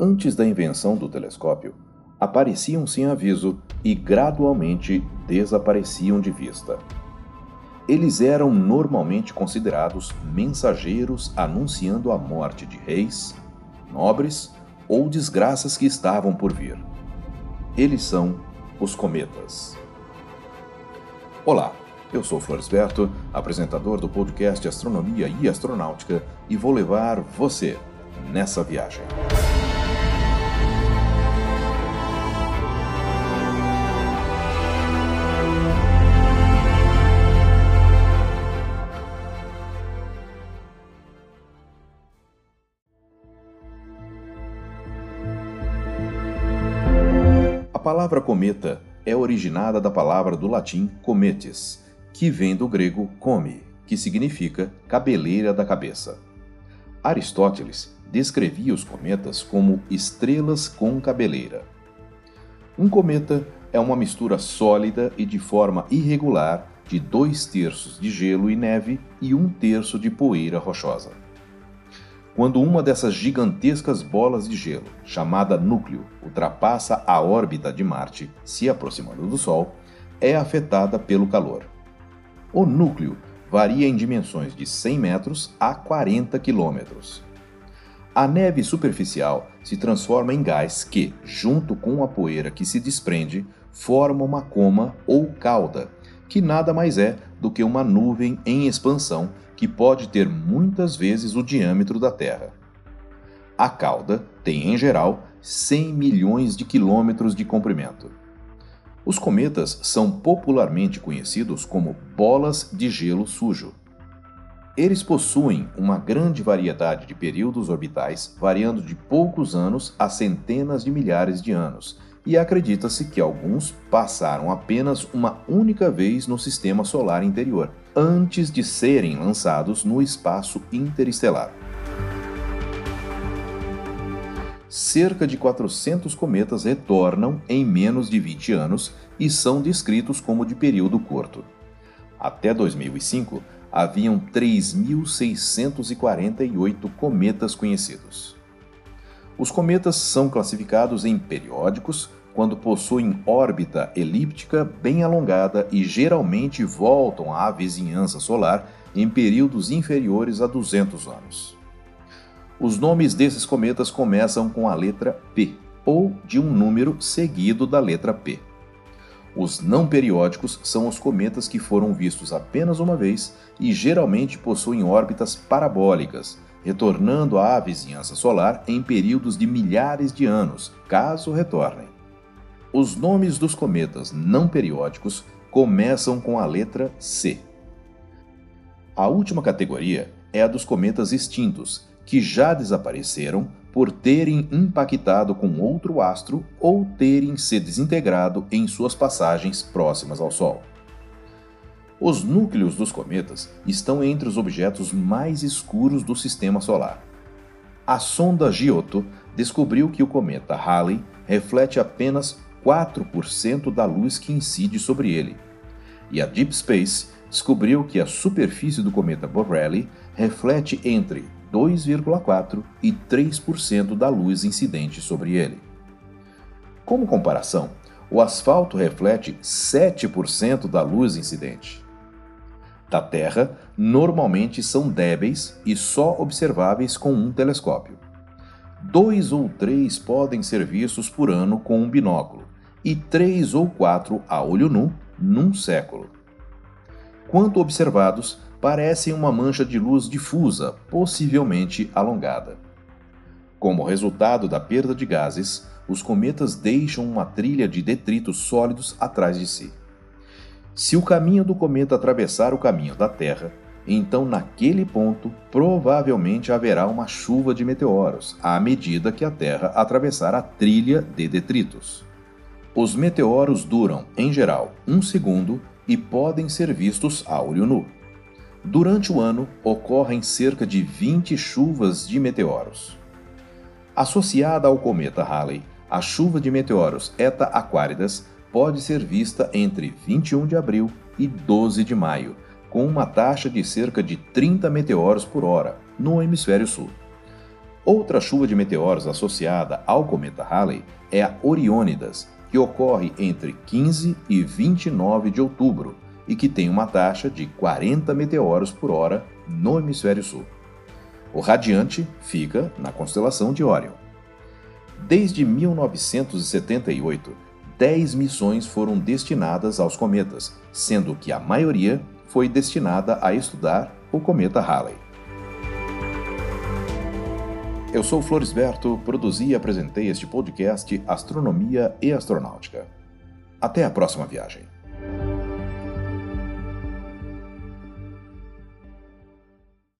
Antes da invenção do telescópio, apareciam sem aviso e gradualmente desapareciam de vista. Eles eram normalmente considerados mensageiros anunciando a morte de reis, nobres ou desgraças que estavam por vir. Eles são os cometas. Olá, eu sou Floresberto, apresentador do podcast Astronomia e Astronáutica, e vou levar você nessa viagem. Palavra cometa é originada da palavra do latim cometes, que vem do grego come, que significa cabeleira da cabeça. Aristóteles descrevia os cometas como estrelas com cabeleira. Um cometa é uma mistura sólida e de forma irregular de dois terços de gelo e neve e um terço de poeira rochosa. Quando uma dessas gigantescas bolas de gelo, chamada núcleo, ultrapassa a órbita de Marte, se aproximando do Sol, é afetada pelo calor. O núcleo varia em dimensões de 100 metros a 40 quilômetros. A neve superficial se transforma em gás que, junto com a poeira que se desprende, forma uma coma ou cauda, que nada mais é do que uma nuvem em expansão que pode ter muitas vezes o diâmetro da Terra. A cauda tem, em geral, 100 milhões de quilômetros de comprimento. Os cometas são popularmente conhecidos como bolas de gelo sujo. Eles possuem uma grande variedade de períodos orbitais, variando de poucos anos a centenas de milhares de anos, e acredita-se que alguns passaram apenas uma única vez no sistema solar interior, antes de serem lançados no espaço interestelar. Cerca de 400 cometas retornam em menos de 20 anos e são descritos como de período curto. Até 2005, haviam 3.648 cometas conhecidos. Os cometas são classificados em periódicos quando possuem órbita elíptica bem alongada e geralmente voltam à vizinhança solar em períodos inferiores a 200 anos. Os nomes desses cometas começam com a letra P ou de um número seguido da letra P. Os não periódicos são os cometas que foram vistos apenas uma vez e geralmente possuem órbitas parabólicas, retornando à vizinhança solar em períodos de milhares de anos, caso retornem. Os nomes dos cometas não periódicos começam com a letra C. A última categoria é a dos cometas extintos, que já desapareceram por terem impactado com outro astro ou terem se desintegrado em suas passagens próximas ao Sol. Os núcleos dos cometas estão entre os objetos mais escuros do sistema solar. A sonda Giotto descobriu que o cometa Halley reflete apenas 4% da luz que incide sobre ele. E a Deep Space descobriu que a superfície do cometa Borrelly reflete entre 2,4% e 3% da luz incidente sobre ele. Como comparação, o asfalto reflete 7% da luz incidente da Terra normalmente são débeis e só observáveis com um telescópio. Dois ou três podem ser vistos por ano com um binóculo, e três ou quatro a olho nu num século. Quanto observados, parecem uma mancha de luz difusa, possivelmente alongada. Como resultado da perda de gases, os cometas deixam uma trilha de detritos sólidos atrás de si. Se o caminho do cometa atravessar o caminho da Terra, então naquele ponto provavelmente haverá uma chuva de meteoros à medida que a Terra atravessar a trilha de detritos. Os meteoros duram, em geral, um segundo e podem ser vistos a olho nu. Durante o ano, ocorrem cerca de 20 chuvas de meteoros. Associada ao cometa Halley, a chuva de meteoros Eta Aquaridas pode ser vista entre 21 de abril e 12 de maio, com uma taxa de cerca de 30 meteoros por hora no hemisfério sul. Outra chuva de meteoros associada ao cometa Halley é a Oriônidas, que ocorre entre 15 e 29 de outubro e que tem uma taxa de 40 meteoros por hora no hemisfério sul. O radiante fica na constelação de Órion. Desde 1978, 10 missões foram destinadas aos cometas, sendo que a maioria foi destinada a estudar o cometa Halley. Eu sou Florisberto, produzi e apresentei este podcast Astronomia e Astronáutica. Até a próxima viagem.